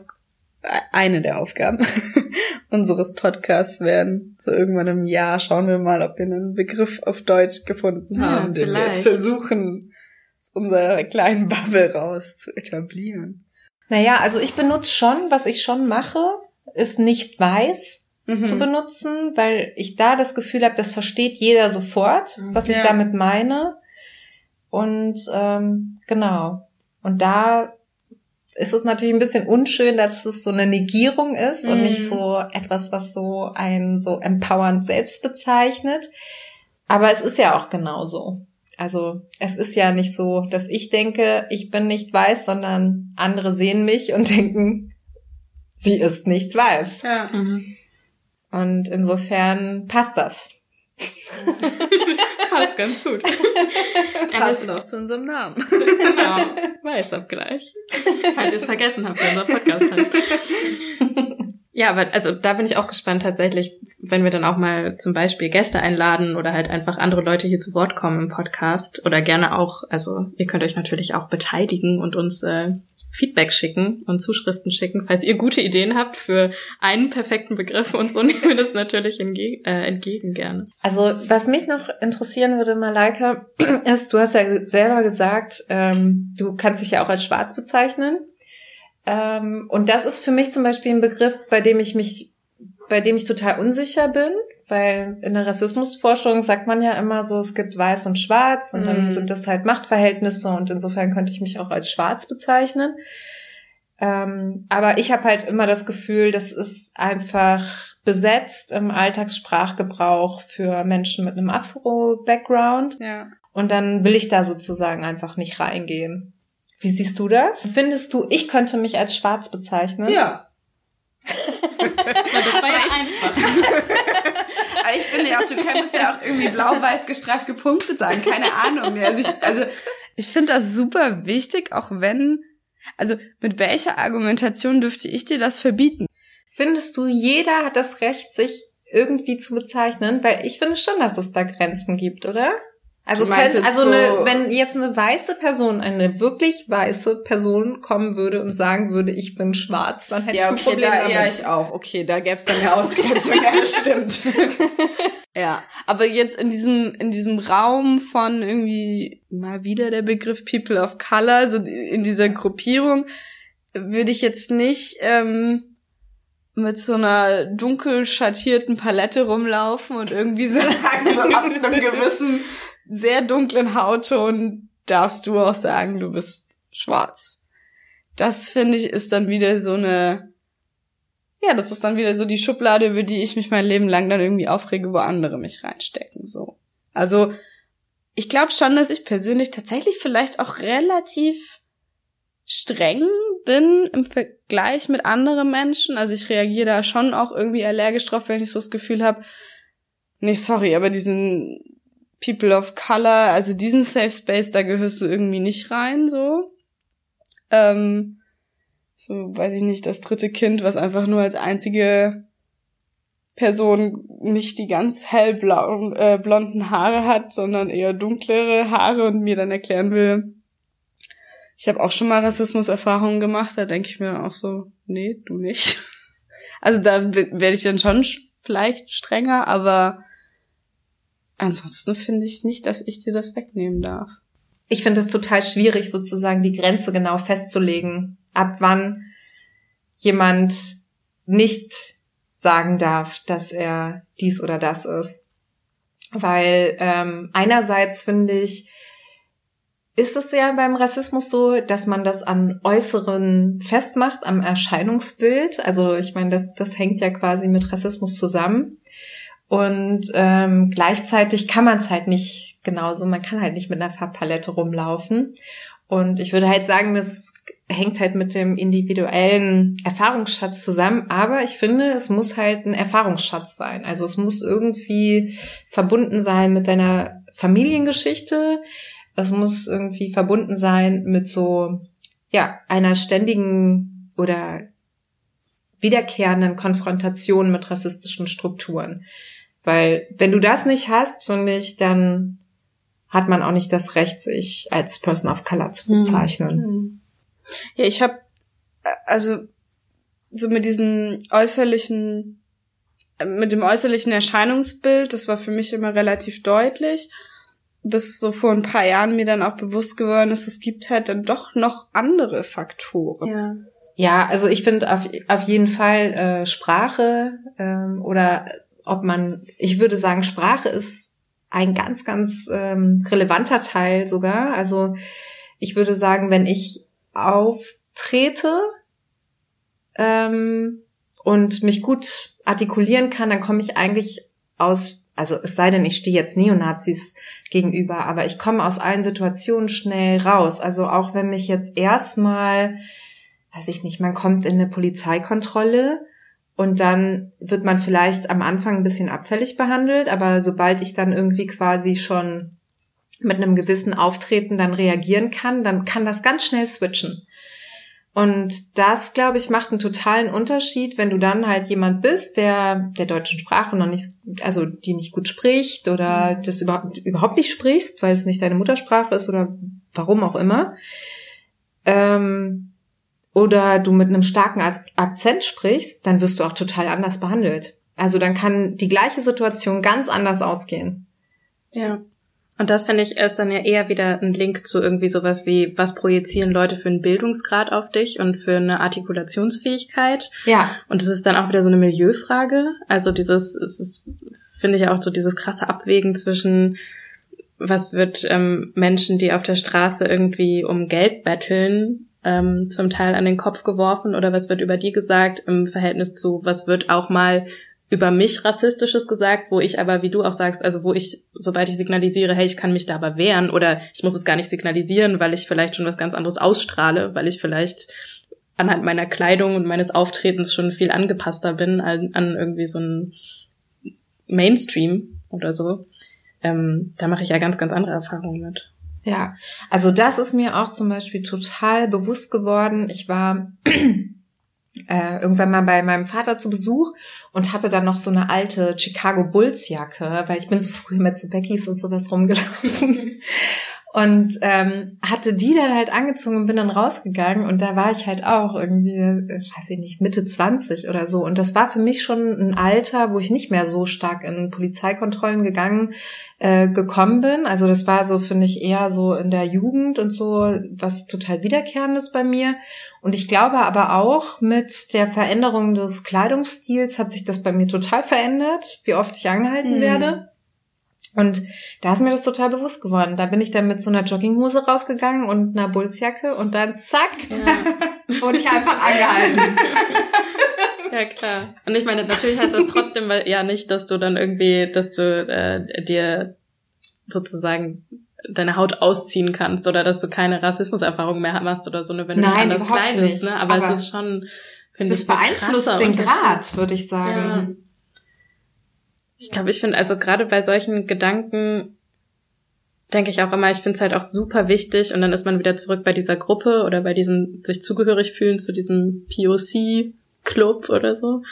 eine der Aufgaben *laughs* unseres Podcasts werden. So irgendwann im Jahr schauen wir mal, ob wir einen Begriff auf Deutsch gefunden haben, ja, den wir jetzt versuchen, aus unserer kleinen Bubble raus zu etablieren. Naja, also ich benutze schon, was ich schon mache, ist nicht weiß mhm. zu benutzen, weil ich da das Gefühl habe, das versteht jeder sofort, was ja. ich damit meine. Und ähm, genau. Und da ist es natürlich ein bisschen unschön, dass es so eine Negierung ist mhm. und nicht mhm. so etwas, was so ein so empowernd selbst bezeichnet. Aber es ist ja auch genauso. Also es ist ja nicht so, dass ich denke, ich bin nicht weiß, sondern andere sehen mich und *laughs* denken, sie ist nicht weiß. Ja. Mhm. Und insofern passt das. *laughs* passt ganz gut. Passt auch zu unserem Namen. genau, Weißabgleich. Falls ihr es vergessen habt, unser Podcast hat. Ja, aber also da bin ich auch gespannt tatsächlich, wenn wir dann auch mal zum Beispiel Gäste einladen oder halt einfach andere Leute hier zu Wort kommen im Podcast oder gerne auch, also ihr könnt euch natürlich auch beteiligen und uns äh, Feedback schicken und Zuschriften schicken, falls ihr gute Ideen habt für einen perfekten Begriff und so *laughs* nehmen wir das natürlich entge äh, entgegen gerne. Also was mich noch interessieren würde, Malaika, *clears throat* ist, du hast ja selber gesagt, ähm, du kannst dich ja auch als schwarz bezeichnen. Ähm, und das ist für mich zum Beispiel ein Begriff, bei dem ich mich, bei dem ich total unsicher bin, weil in der Rassismusforschung sagt man ja immer so, es gibt weiß und schwarz und mm. dann mhm. sind das halt Machtverhältnisse und insofern könnte ich mich auch als schwarz bezeichnen. Ähm, aber ich habe halt immer das Gefühl, das ist einfach besetzt im Alltagssprachgebrauch für Menschen mit einem Afro-Background. Ja. Und dann will ich da sozusagen einfach nicht reingehen. Wie siehst du das? Findest du, ich könnte mich als schwarz bezeichnen? Ja. das war ja einfach. *laughs* Aber ich finde ja auch, du könntest ja auch irgendwie blau-weiß gestreift gepunktet sein. Keine Ahnung. Also ich, also ich finde das super wichtig, auch wenn, also mit welcher Argumentation dürfte ich dir das verbieten? Findest du, jeder hat das Recht, sich irgendwie zu bezeichnen? Weil ich finde schon, dass es da Grenzen gibt, oder? Also, können, also so eine, wenn jetzt eine weiße Person, eine wirklich weiße Person kommen würde und sagen würde, ich bin schwarz, dann hätte ja, ich ein okay, Problem da, damit. Ja, ich auch. Okay, da gäbe es dann eine Ausgrenzung. *laughs* ja, das stimmt. *laughs* ja, aber jetzt in diesem in diesem Raum von irgendwie mal wieder der Begriff People of Color, so in dieser Gruppierung, würde ich jetzt nicht ähm, mit so einer dunkel schattierten Palette rumlaufen und irgendwie *laughs* sagen, so ab einem gewissen sehr dunklen Hautton darfst du auch sagen, du bist schwarz. Das finde ich ist dann wieder so eine, ja, das ist dann wieder so die Schublade, über die ich mich mein Leben lang dann irgendwie aufrege, wo andere mich reinstecken, so. Also, ich glaube schon, dass ich persönlich tatsächlich vielleicht auch relativ streng bin im Ver gleich mit anderen Menschen. Also ich reagiere da schon auch irgendwie allergisch drauf, wenn ich so das Gefühl habe, nee, sorry, aber diesen People of Color, also diesen Safe Space, da gehörst du irgendwie nicht rein, so. Ähm, so, weiß ich nicht, das dritte Kind, was einfach nur als einzige Person nicht die ganz hellblauen, äh, blonden Haare hat, sondern eher dunklere Haare und mir dann erklären will, ich habe auch schon mal Rassismuserfahrungen gemacht, da denke ich mir dann auch so, nee, du nicht. *laughs* Also da werde ich dann schon vielleicht strenger, aber ansonsten finde ich nicht, dass ich dir das wegnehmen darf. Ich finde es total schwierig, sozusagen die Grenze genau festzulegen, ab wann jemand nicht sagen darf, dass er dies oder das ist. Weil ähm, einerseits finde ich, ist es ja beim Rassismus so, dass man das an Äußeren festmacht, am Erscheinungsbild. Also ich meine, das, das hängt ja quasi mit Rassismus zusammen. Und ähm, gleichzeitig kann man es halt nicht genauso, man kann halt nicht mit einer Farbpalette rumlaufen. Und ich würde halt sagen, das hängt halt mit dem individuellen Erfahrungsschatz zusammen. Aber ich finde, es muss halt ein Erfahrungsschatz sein. Also es muss irgendwie verbunden sein mit deiner Familiengeschichte, es muss irgendwie verbunden sein mit so, ja, einer ständigen oder wiederkehrenden Konfrontation mit rassistischen Strukturen. Weil wenn du das nicht hast, finde ich, dann hat man auch nicht das Recht, sich als Person of Color zu hm. bezeichnen. Mhm. Ja, ich habe also so mit diesen äußerlichen, mit dem äußerlichen Erscheinungsbild, das war für mich immer relativ deutlich bis so vor ein paar Jahren mir dann auch bewusst geworden ist, es gibt halt dann doch noch andere Faktoren. Ja. Ja, also ich finde auf, auf jeden Fall äh, Sprache ähm, oder ob man, ich würde sagen, Sprache ist ein ganz, ganz ähm, relevanter Teil sogar. Also ich würde sagen, wenn ich auftrete ähm, und mich gut artikulieren kann, dann komme ich eigentlich aus also es sei denn, ich stehe jetzt Neonazis gegenüber, aber ich komme aus allen Situationen schnell raus. Also auch wenn mich jetzt erstmal, weiß ich nicht, man kommt in eine Polizeikontrolle und dann wird man vielleicht am Anfang ein bisschen abfällig behandelt, aber sobald ich dann irgendwie quasi schon mit einem gewissen Auftreten dann reagieren kann, dann kann das ganz schnell switchen. Und das, glaube ich, macht einen totalen Unterschied, wenn du dann halt jemand bist, der der deutschen Sprache noch nicht, also die nicht gut spricht oder das überhaupt, überhaupt nicht sprichst, weil es nicht deine Muttersprache ist oder warum auch immer. Ähm, oder du mit einem starken Akzent sprichst, dann wirst du auch total anders behandelt. Also dann kann die gleiche Situation ganz anders ausgehen. Ja. Und das finde ich ist dann ja eher wieder ein Link zu irgendwie sowas wie, was projizieren Leute für einen Bildungsgrad auf dich und für eine Artikulationsfähigkeit. Ja. Und es ist dann auch wieder so eine Milieufrage. Also dieses, es ist, finde ich auch so dieses krasse Abwägen zwischen, was wird ähm, Menschen, die auf der Straße irgendwie um Geld betteln, ähm, zum Teil an den Kopf geworfen oder was wird über die gesagt im Verhältnis zu, was wird auch mal über mich rassistisches gesagt, wo ich aber, wie du auch sagst, also wo ich, sobald ich signalisiere, hey, ich kann mich da aber wehren oder ich muss es gar nicht signalisieren, weil ich vielleicht schon was ganz anderes ausstrahle, weil ich vielleicht anhand meiner Kleidung und meines Auftretens schon viel angepasster bin an, an irgendwie so ein Mainstream oder so. Ähm, da mache ich ja ganz, ganz andere Erfahrungen mit. Ja, also das ist mir auch zum Beispiel total bewusst geworden. Ich war *clears throat* äh, irgendwann mal bei meinem Vater zu Besuch und hatte dann noch so eine alte Chicago Bulls Jacke, weil ich bin so früh mit zu Beckys und sowas rumgelaufen. Und ähm, hatte die dann halt angezogen und bin dann rausgegangen und da war ich halt auch irgendwie, äh, weiß ich nicht, Mitte 20 oder so. Und das war für mich schon ein Alter, wo ich nicht mehr so stark in Polizeikontrollen gegangen äh, gekommen bin. Also das war so, finde ich, eher so in der Jugend und so was total Wiederkehrendes bei mir. Und ich glaube aber auch mit der Veränderung des Kleidungsstils hat sich das bei mir total verändert, wie oft ich angehalten mhm. werde. Und da ist mir das total bewusst geworden. Da bin ich dann mit so einer Jogginghose rausgegangen und einer Bullsjacke und dann zack, ja. *laughs* wurde ich einfach angehalten. *laughs* Ja, klar. Und ich meine, natürlich heißt das trotzdem ja nicht, dass du dann irgendwie, dass du äh, dir sozusagen deine Haut ausziehen kannst oder dass du keine Rassismuserfahrung mehr hast oder so, ne, wenn du Nein, anders kleidest, ne? Aber, Aber es ist schon, finde Das ich, ein beeinflusst den. Grad, würde ich sagen. Ja. Ich glaube, ich finde, also gerade bei solchen Gedanken denke ich auch immer, ich finde es halt auch super wichtig und dann ist man wieder zurück bei dieser Gruppe oder bei diesem sich zugehörig fühlen zu diesem POC-Club oder so,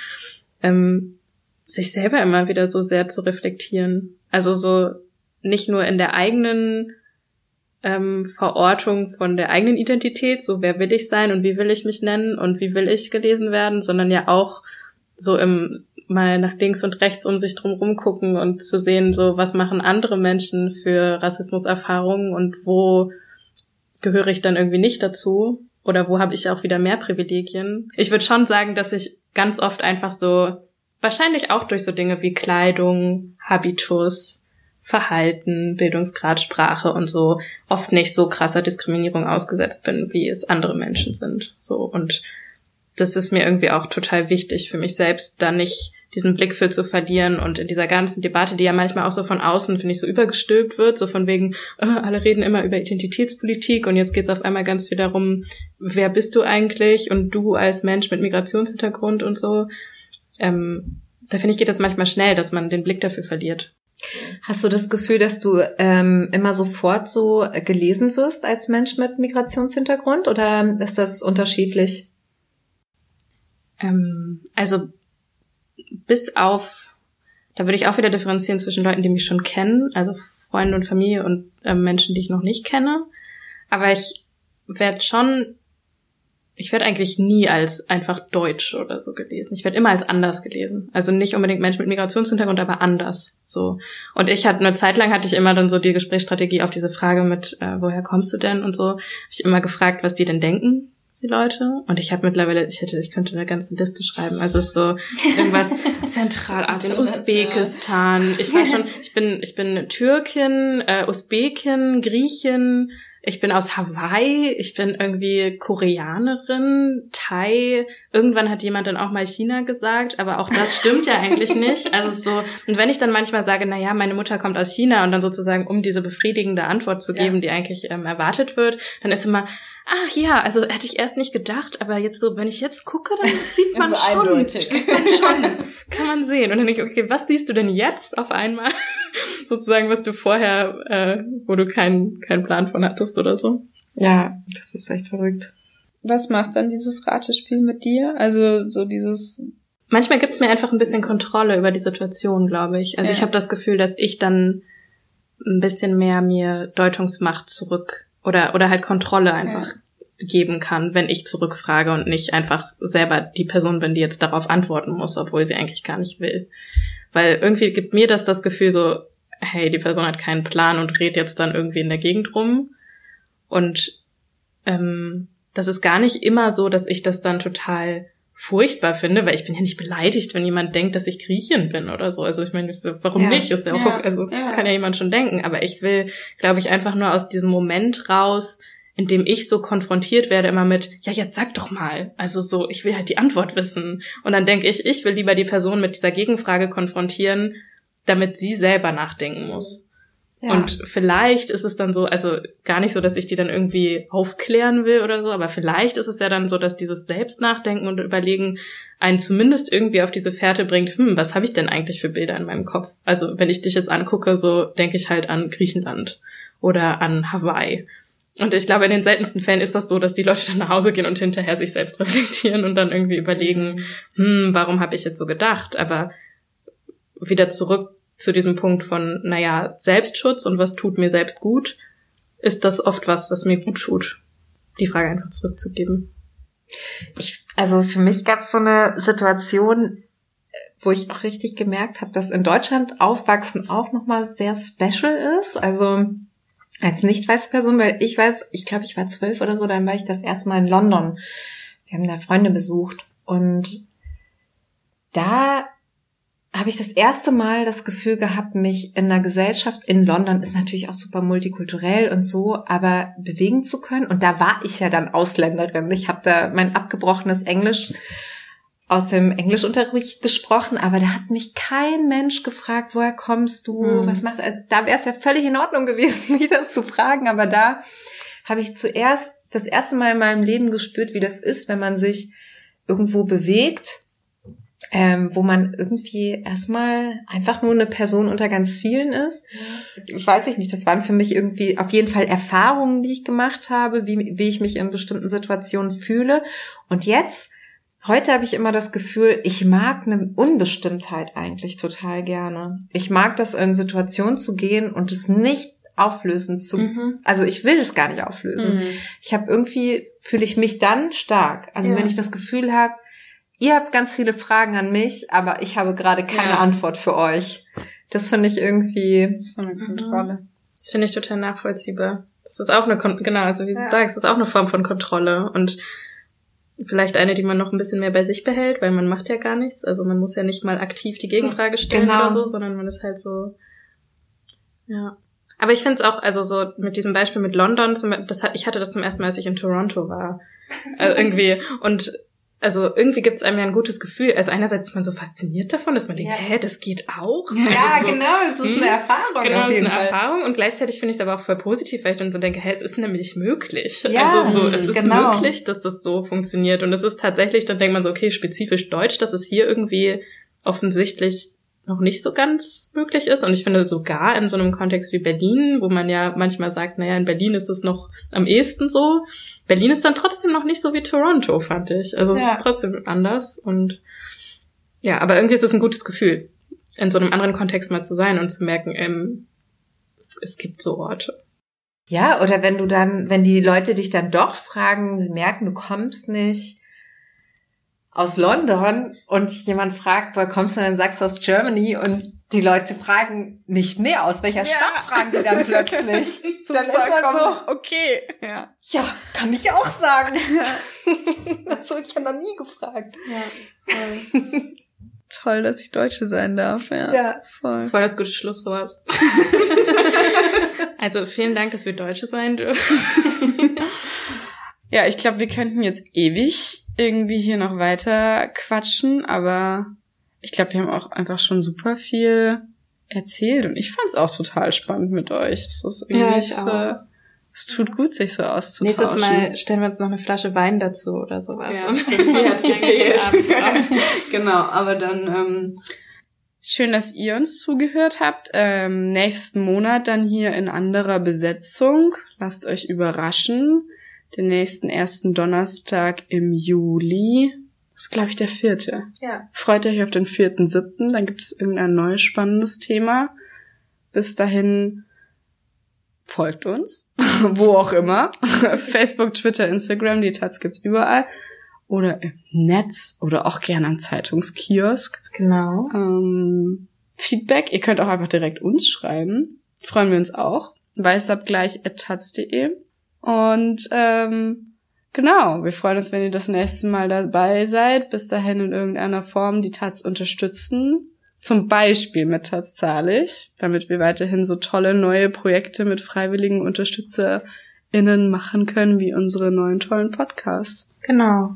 ähm, sich selber immer wieder so sehr zu reflektieren. Also so nicht nur in der eigenen ähm, Verortung von der eigenen Identität, so wer will ich sein und wie will ich mich nennen und wie will ich gelesen werden, sondern ja auch so im mal nach links und rechts um sich drum gucken und zu sehen, so was machen andere Menschen für Rassismuserfahrungen und wo gehöre ich dann irgendwie nicht dazu oder wo habe ich auch wieder mehr Privilegien. Ich würde schon sagen, dass ich ganz oft einfach so, wahrscheinlich auch durch so Dinge wie Kleidung, Habitus, Verhalten, Bildungsgrad, Sprache und so oft nicht so krasser Diskriminierung ausgesetzt bin, wie es andere Menschen sind. So und das ist mir irgendwie auch total wichtig für mich selbst, da nicht diesen Blick für zu verlieren und in dieser ganzen Debatte, die ja manchmal auch so von außen, finde ich, so übergestülpt wird, so von wegen, äh, alle reden immer über Identitätspolitik und jetzt geht's auf einmal ganz viel darum, wer bist du eigentlich und du als Mensch mit Migrationshintergrund und so. Ähm, da finde ich, geht das manchmal schnell, dass man den Blick dafür verliert. Hast du das Gefühl, dass du ähm, immer sofort so gelesen wirst als Mensch mit Migrationshintergrund oder ist das unterschiedlich? Ähm, also bis auf, da würde ich auch wieder differenzieren zwischen Leuten, die mich schon kennen, also Freunde und Familie und äh, Menschen, die ich noch nicht kenne. Aber ich werde schon, ich werde eigentlich nie als einfach Deutsch oder so gelesen. Ich werde immer als anders gelesen. Also nicht unbedingt Mensch mit Migrationshintergrund, aber anders. So. Und ich hatte eine Zeit lang hatte ich immer dann so die Gesprächsstrategie auf diese Frage mit, äh, woher kommst du denn und so, habe ich immer gefragt, was die denn denken, die Leute. Und ich habe mittlerweile, ich hätte, ich könnte eine ganze Liste schreiben. Also es ist so irgendwas *laughs* Zentralasien, Usbekistan. Ich war schon, ich bin, ich bin Türkin, äh, Usbekin, Griechin. Ich bin aus Hawaii, ich bin irgendwie Koreanerin, Thai. Irgendwann hat jemand dann auch mal China gesagt, aber auch das stimmt ja eigentlich nicht. Also so, und wenn ich dann manchmal sage, na ja, meine Mutter kommt aus China und dann sozusagen, um diese befriedigende Antwort zu geben, ja. die eigentlich ähm, erwartet wird, dann ist immer, ach ja, also hätte ich erst nicht gedacht, aber jetzt so, wenn ich jetzt gucke, dann *laughs* sieht man so schon. eindeutig. Sieht man schon. *laughs* Kann man sehen. Und dann denke ich, okay, was siehst du denn jetzt auf einmal? *laughs* Sozusagen, was du vorher, äh, wo du keinen keinen Plan von hattest oder so. Ja, das ist echt verrückt. Was macht dann dieses Ratespiel mit dir? Also so dieses Manchmal gibt's mir einfach ein bisschen Kontrolle über die Situation, glaube ich. Also Ja. ich habe das Gefühl, dass ich dann ein bisschen mehr mir Deutungsmacht zurück oder oder halt Kontrolle einfach geben kann, wenn ich zurückfrage und nicht einfach selber die Person bin, die jetzt darauf antworten muss, obwohl sie eigentlich gar nicht will. Weil irgendwie gibt mir das das Gefühl so, hey, die Person hat keinen Plan und redet jetzt dann irgendwie in der Gegend rum. Und ähm, das ist gar nicht immer so, dass ich das dann total furchtbar finde, weil ich bin ja nicht beleidigt, wenn jemand denkt, dass ich Griechin bin oder so. Also ich meine, warum Ja. nicht? Ist ja auch, Ja. also Ja. kann ja jemand schon denken. Aber ich will, glaube ich, einfach nur aus diesem Moment raus, in dem ich so konfrontiert werde immer mit, ja, jetzt sag doch mal. Also so, ich will halt die Antwort wissen. Und dann denke ich, ich will lieber die Person mit dieser Gegenfrage konfrontieren, damit sie selber nachdenken muss. Ja. Und vielleicht ist es dann so, also gar nicht so, dass ich die dann irgendwie aufklären will oder so, aber vielleicht ist es ja dann so, dass dieses Selbstnachdenken und Überlegen einen zumindest irgendwie auf diese Fährte bringt, hm, was habe ich denn eigentlich für Bilder in meinem Kopf? Also wenn ich dich jetzt angucke, so denke ich halt an Griechenland oder an Hawaii. Und ich glaube, in den seltensten Fällen ist das so, dass die Leute dann nach Hause gehen und hinterher sich selbst *laughs* reflektieren und dann irgendwie überlegen, hm, warum habe ich jetzt so gedacht? Aber wieder zurück zu diesem Punkt von, naja, Selbstschutz und was tut mir selbst gut, ist das oft was, was mir gut tut. Die Frage einfach zurückzugeben. Ich, also für mich gab es so eine Situation, wo ich auch richtig gemerkt habe, dass in Deutschland Aufwachsen auch nochmal sehr special ist. Also als nicht weiße Person, weil ich weiß, ich glaube, ich war zwölf oder so, dann war ich das erste Mal in London. Wir haben da Freunde besucht und da habe ich das erste Mal das Gefühl gehabt, mich in einer Gesellschaft in London ist natürlich auch super multikulturell und so, aber bewegen zu können. Und da war ich ja dann Ausländerin. Ich habe da mein abgebrochenes Englisch aus dem Englischunterricht gesprochen, aber da hat mich kein Mensch gefragt, woher kommst du, mhm. was machst du? Also da wäre es ja völlig in Ordnung gewesen, *laughs* mich das zu fragen, aber da habe ich zuerst das erste Mal in meinem Leben gespürt, wie das ist, wenn man sich irgendwo bewegt, ähm, wo man irgendwie erstmal einfach nur eine Person unter ganz vielen ist. Weiß ich nicht, das waren für mich irgendwie auf jeden Fall Erfahrungen, die ich gemacht habe, wie, wie ich mich in bestimmten Situationen fühle. Und jetzt Heute habe ich immer das Gefühl, ich mag eine Unbestimmtheit eigentlich total gerne. Ich mag das in Situationen zu gehen und es nicht auflösen zu. Mhm. Also ich will es gar nicht auflösen. Mhm. Ich habe irgendwie fühle ich mich dann stark. Also ja. wenn ich das Gefühl habe, ihr habt ganz viele Fragen an mich, aber ich habe gerade keine ja. Antwort für euch. Das finde ich irgendwie das ist so eine Kontrolle. Mhm. Das finde ich total nachvollziehbar. Das ist auch eine Kon genau, also wie ja. du sagst, das ist auch eine Form von Kontrolle und Vielleicht eine, die man noch ein bisschen mehr bei sich behält, weil man macht ja gar nichts. Also man muss ja nicht mal aktiv die Gegenfrage stellen genau. oder so, sondern man ist halt so, ja. Aber ich finde es auch, also so mit diesem Beispiel mit London, das, ich hatte das zum ersten Mal, als ich in Toronto war. Also irgendwie. Und also irgendwie gibt es einem ja ein gutes Gefühl. Also einerseits ist man so fasziniert davon, dass man denkt, ja. hä, das geht auch. Ja, also so, genau, es ist hm, eine Erfahrung. Genau, es ist eine Fall. Erfahrung und gleichzeitig finde ich es aber auch voll positiv, weil ich dann so denke, hä, es ist nämlich möglich. Ja, also so, es ist genau. möglich, dass das so funktioniert. Und es ist tatsächlich, dann denkt man so, okay, spezifisch Deutsch, das ist hier irgendwie offensichtlich noch nicht so ganz möglich ist. Und ich finde sogar in so einem Kontext wie Berlin, wo man ja manchmal sagt, naja, in Berlin ist es noch am ehesten so. Berlin ist dann trotzdem noch nicht so wie Toronto, fand ich. Also ja. es ist trotzdem anders. Und ja, aber irgendwie ist es ein gutes Gefühl, in so einem anderen Kontext mal zu sein und zu merken, ähm, es, es gibt so Orte. Ja, oder wenn du dann, wenn die Leute dich dann doch fragen, sie merken, du kommst nicht, aus London und jemand fragt, woher kommst du, dann sagst du aus Germany und die Leute fragen nicht mehr, aus welcher ja. Stadt fragen die dann plötzlich. *laughs* dann ist man so, okay, ja. ja, kann ich auch sagen. *laughs* *laughs* das habe ich ja noch nie gefragt. Ja. Toll, dass ich Deutsche sein darf. Ja, ja. voll. Voll das gute Schlusswort. also vielen Dank, dass wir Deutsche sein dürfen. ja, ich glaube, wir könnten jetzt ewig irgendwie hier noch weiter quatschen, aber ich glaube, wir haben auch einfach schon super viel erzählt und ich fand es auch total spannend mit euch. Es ist irgendwie ja, so, es tut gut, sich so auszutauschen. Nächstes Mal stellen wir uns noch eine Flasche Wein dazu oder sowas. Ja, stimmt, die hat gefehlt. *laughs* genau, aber dann ähm, schön, dass ihr uns zugehört habt. Ähm, nächsten Monat dann hier in anderer Besetzung. Lasst euch überraschen den nächsten ersten Donnerstag im Juli. Das ist, glaube ich, der vierte. Ja. Freut euch auf den vierten, siebten. Dann gibt es irgendein neues spannendes Thema. Bis dahin folgt uns. *laughs* Wo auch immer. *laughs* Facebook, Twitter, Instagram, die Taz gibt's überall. Oder im Netz oder auch gerne am Zeitungskiosk. Genau. Ähm, Feedback, ihr könnt auch einfach direkt uns schreiben. Freuen wir uns auch. Weißabgleich.taz.de. Und ähm, genau, wir freuen uns, wenn ihr das nächste Mal dabei seid. Bis dahin in irgendeiner Form die Taz unterstützen. Zum Beispiel mit Taz zahlig, damit wir weiterhin so tolle neue Projekte mit freiwilligen UnterstützerInnen machen können, wie unsere neuen tollen Podcasts. Genau.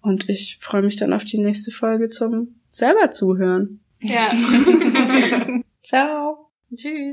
Und ich freue mich dann auf die nächste Folge zum selber zuhören. Ja. *laughs* *laughs* Ciao. Tschüss.